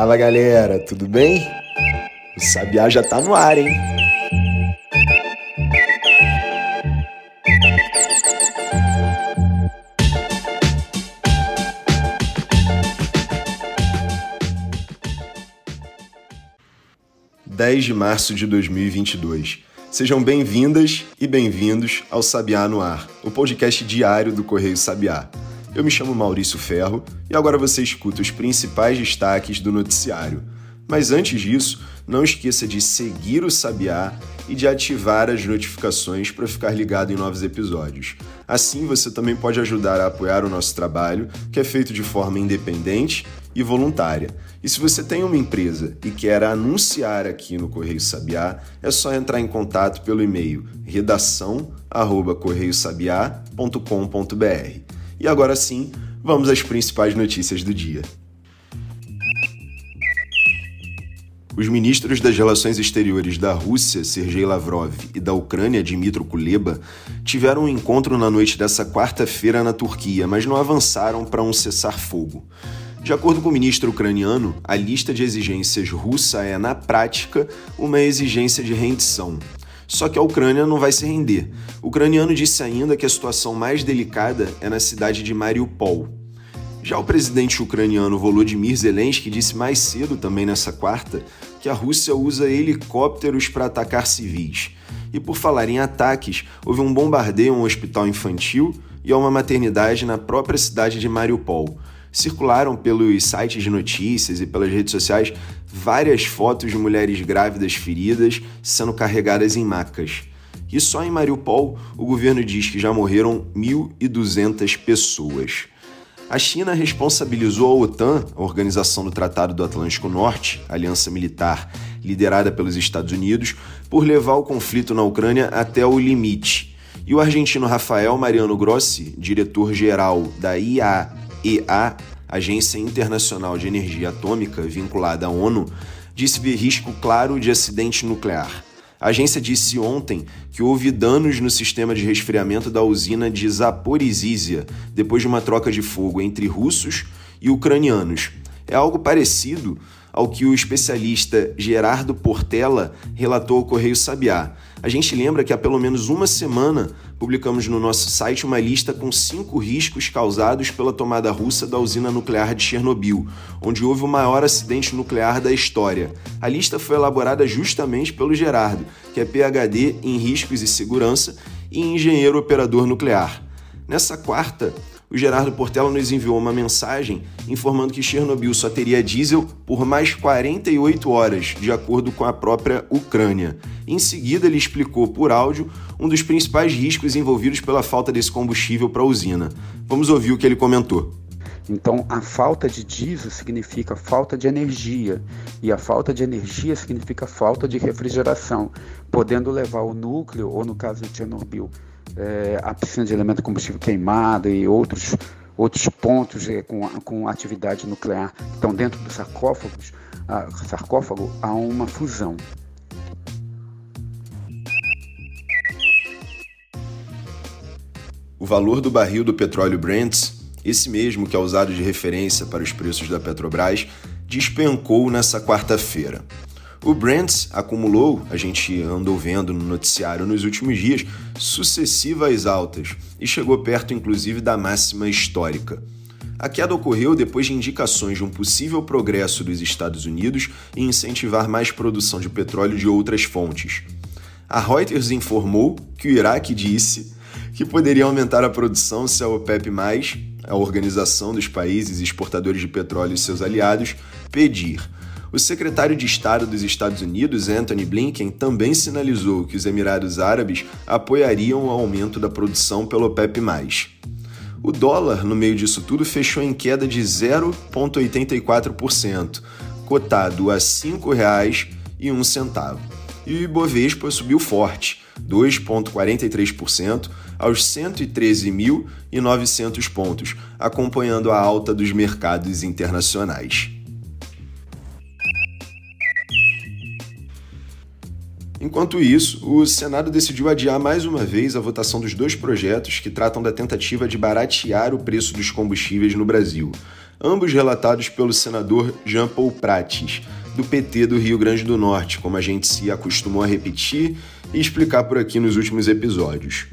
Fala galera, tudo bem? O Sabiá já tá no ar, hein? Dez de março de 2022. Sejam bem-vindas e bem-vindos ao Sabiá no Ar, o podcast diário do Correio Sabiá. Eu me chamo Maurício Ferro e agora você escuta os principais destaques do noticiário. Mas antes disso, não esqueça de seguir o Sabiá e de ativar as notificações para ficar ligado em novos episódios. Assim, você também pode ajudar a apoiar o nosso trabalho, que é feito de forma independente e voluntária. E se você tem uma empresa e quer anunciar aqui no Correio Sabiá, é só entrar em contato pelo e-mail redação@correiosabiá.com.br. E agora sim, vamos às principais notícias do dia. Os ministros das Relações Exteriores da Rússia, Sergei Lavrov, e da Ucrânia, Dmitry Kuleba, tiveram um encontro na noite dessa quarta-feira na Turquia, mas não avançaram para um cessar-fogo. De acordo com o ministro ucraniano, a lista de exigências russa é, na prática, uma exigência de rendição. Só que a Ucrânia não vai se render. O ucraniano disse ainda que a situação mais delicada é na cidade de Mariupol. Já o presidente ucraniano Volodymyr Zelensky disse mais cedo, também nessa quarta, que a Rússia usa helicópteros para atacar civis. E por falar em ataques, houve um bombardeio a um hospital infantil e a uma maternidade na própria cidade de Mariupol circularam pelos sites de notícias e pelas redes sociais várias fotos de mulheres grávidas feridas sendo carregadas em macas. E só em Mariupol, o governo diz que já morreram 1.200 pessoas. A China responsabilizou a OTAN, a Organização do Tratado do Atlântico Norte, aliança militar liderada pelos Estados Unidos, por levar o conflito na Ucrânia até o limite. E o argentino Rafael Mariano Grossi, diretor-geral da IAEA, Agência Internacional de Energia Atômica, vinculada à ONU, disse ver risco claro de acidente nuclear. A agência disse ontem que houve danos no sistema de resfriamento da usina de Zaporizhzhia depois de uma troca de fogo entre russos e ucranianos. É algo parecido ao que o especialista Gerardo Portela relatou ao Correio Sabiá. A gente lembra que há pelo menos uma semana publicamos no nosso site uma lista com cinco riscos causados pela tomada russa da usina nuclear de Chernobyl, onde houve o maior acidente nuclear da história. A lista foi elaborada justamente pelo Gerardo, que é PhD em riscos e segurança e engenheiro operador nuclear. Nessa quarta, o Gerardo Portela nos enviou uma mensagem informando que Chernobyl só teria diesel por mais 48 horas, de acordo com a própria Ucrânia. Em seguida, ele explicou por áudio um dos principais riscos envolvidos pela falta desse combustível para a usina. Vamos ouvir o que ele comentou. Então, a falta de diesel significa falta de energia, e a falta de energia significa falta de refrigeração, podendo levar o núcleo, ou no caso de Chernobyl, é, a piscina de elemento combustível queimado e outros, outros pontos é, com, com atividade nuclear que estão dentro dos sarcófagos, a, sarcófago, há uma fusão. Valor do barril do petróleo Brent, esse mesmo que é usado de referência para os preços da Petrobras, despencou nessa quarta-feira. O Brent acumulou, a gente andou vendo no noticiário nos últimos dias, sucessivas altas e chegou perto inclusive da máxima histórica. A queda ocorreu depois de indicações de um possível progresso dos Estados Unidos em incentivar mais produção de petróleo de outras fontes. A Reuters informou que o Iraque disse que poderia aumentar a produção se a OPEP+, a Organização dos Países Exportadores de Petróleo e seus aliados, pedir o secretário de Estado dos Estados Unidos, Anthony Blinken, também sinalizou que os Emirados Árabes apoiariam o aumento da produção pelo OPEP+. O dólar, no meio disso tudo, fechou em queda de 0,84%, cotado a R$ 5,01. E o Ibovespa subiu forte, 2,43% aos 113.900 pontos, acompanhando a alta dos mercados internacionais. Enquanto isso, o Senado decidiu adiar mais uma vez a votação dos dois projetos que tratam da tentativa de baratear o preço dos combustíveis no Brasil. ambos relatados pelo senador Jean Paul Prates, do PT do Rio Grande do Norte, como a gente se acostumou a repetir e explicar por aqui nos últimos episódios.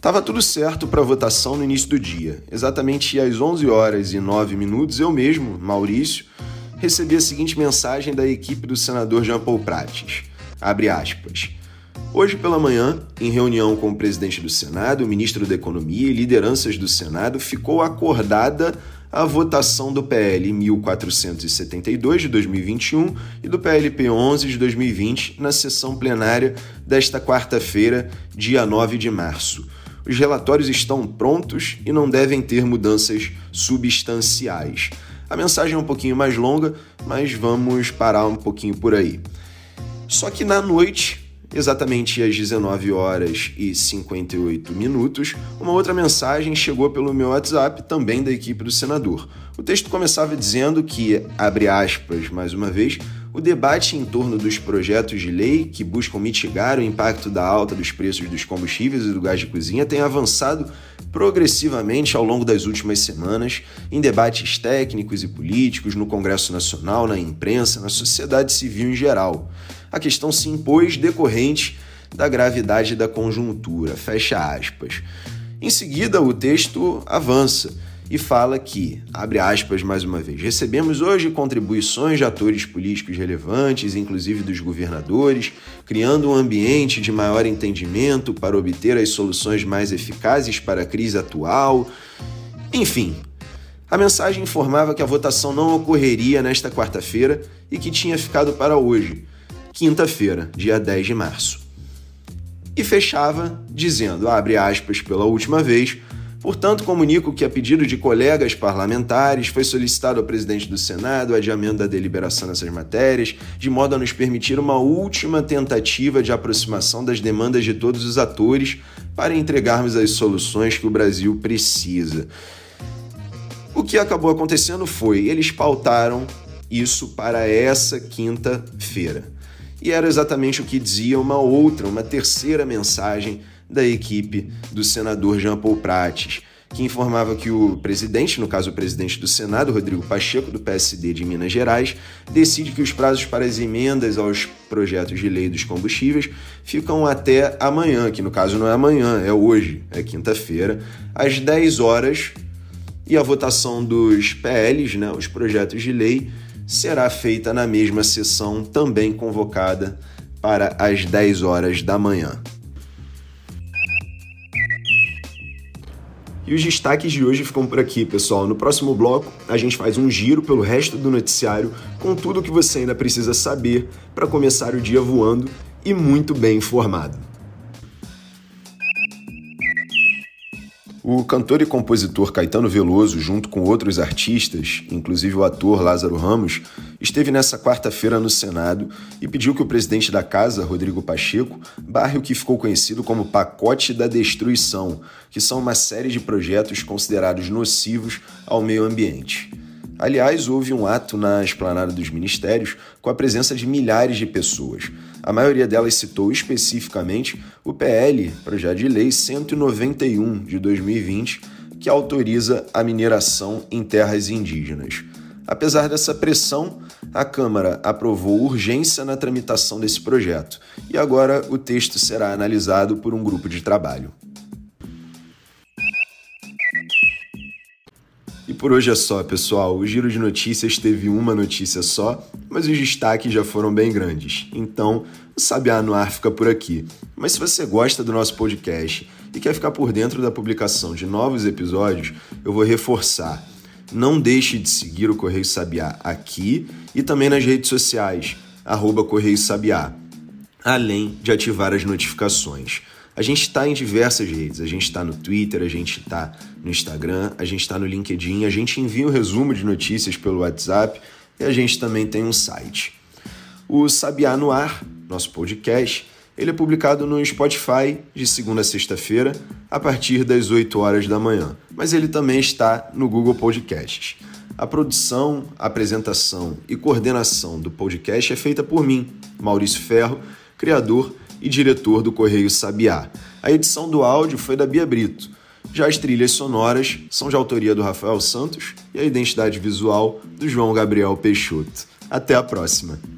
Tava tudo certo para a votação no início do dia. Exatamente às 11 horas e 9 minutos, eu mesmo, Maurício, recebi a seguinte mensagem da equipe do senador Jean Paul Prates. Abre aspas. Hoje pela manhã, em reunião com o presidente do Senado, o ministro da Economia e lideranças do Senado, ficou acordada a votação do PL 1472 de 2021 e do PLP 11 de 2020 na sessão plenária desta quarta-feira, dia 9 de março. Os relatórios estão prontos e não devem ter mudanças substanciais. A mensagem é um pouquinho mais longa, mas vamos parar um pouquinho por aí. Só que na noite, exatamente às 19 horas e 58 minutos, uma outra mensagem chegou pelo meu WhatsApp, também da equipe do senador. O texto começava dizendo que, abre aspas mais uma vez, o debate em torno dos projetos de lei que buscam mitigar o impacto da alta dos preços dos combustíveis e do gás de cozinha tem avançado progressivamente ao longo das últimas semanas em debates técnicos e políticos no Congresso Nacional, na imprensa, na sociedade civil em geral a questão se impôs decorrente da gravidade da conjuntura. Fecha aspas. Em seguida, o texto avança e fala que, abre aspas mais uma vez, recebemos hoje contribuições de atores políticos relevantes, inclusive dos governadores, criando um ambiente de maior entendimento para obter as soluções mais eficazes para a crise atual. Enfim, a mensagem informava que a votação não ocorreria nesta quarta-feira e que tinha ficado para hoje quinta-feira, dia 10 de março. E fechava dizendo, abre aspas pela última vez, Portanto, comunico que, a pedido de colegas parlamentares, foi solicitado ao presidente do Senado o adiamento da deliberação nessas matérias, de modo a nos permitir uma última tentativa de aproximação das demandas de todos os atores para entregarmos as soluções que o Brasil precisa. O que acabou acontecendo foi, eles pautaram isso para essa quinta-feira. E era exatamente o que dizia uma outra, uma terceira mensagem da equipe do senador Jean Paul Prates, que informava que o presidente, no caso o presidente do Senado, Rodrigo Pacheco, do PSD de Minas Gerais, decide que os prazos para as emendas aos projetos de lei dos combustíveis ficam até amanhã, que no caso não é amanhã, é hoje, é quinta-feira, às 10 horas, e a votação dos PLs, né, os projetos de lei, será feita na mesma sessão, também convocada para as 10 horas da manhã. E os destaques de hoje ficam por aqui, pessoal. No próximo bloco, a gente faz um giro pelo resto do noticiário com tudo o que você ainda precisa saber para começar o dia voando e muito bem informado. O cantor e compositor Caetano Veloso, junto com outros artistas, inclusive o ator Lázaro Ramos, esteve nessa quarta-feira no Senado e pediu que o presidente da casa, Rodrigo Pacheco, barre o que ficou conhecido como Pacote da Destruição, que são uma série de projetos considerados nocivos ao meio ambiente. Aliás, houve um ato na esplanada dos ministérios com a presença de milhares de pessoas. A maioria delas citou especificamente o PL, Projeto de Lei 191 de 2020, que autoriza a mineração em terras indígenas. Apesar dessa pressão, a Câmara aprovou urgência na tramitação desse projeto e agora o texto será analisado por um grupo de trabalho. Por hoje é só, pessoal. O giro de notícias teve uma notícia só, mas os destaques já foram bem grandes. Então, o Sabiá no Ar fica por aqui. Mas se você gosta do nosso podcast e quer ficar por dentro da publicação de novos episódios, eu vou reforçar. Não deixe de seguir o Correio Sabiá aqui e também nas redes sociais, arroba Correio Sabiá, além de ativar as notificações. A gente está em diversas redes. A gente está no Twitter, a gente está no Instagram, a gente está no LinkedIn, a gente envia o um resumo de notícias pelo WhatsApp e a gente também tem um site. O Sabiá no Ar, nosso podcast, ele é publicado no Spotify de segunda a sexta-feira, a partir das 8 horas da manhã. Mas ele também está no Google Podcasts. A produção, apresentação e coordenação do podcast é feita por mim, Maurício Ferro, criador e diretor do Correio Sabiá. A edição do áudio foi da Bia Brito. Já as trilhas sonoras são de autoria do Rafael Santos e a identidade visual do João Gabriel Peixoto. Até a próxima!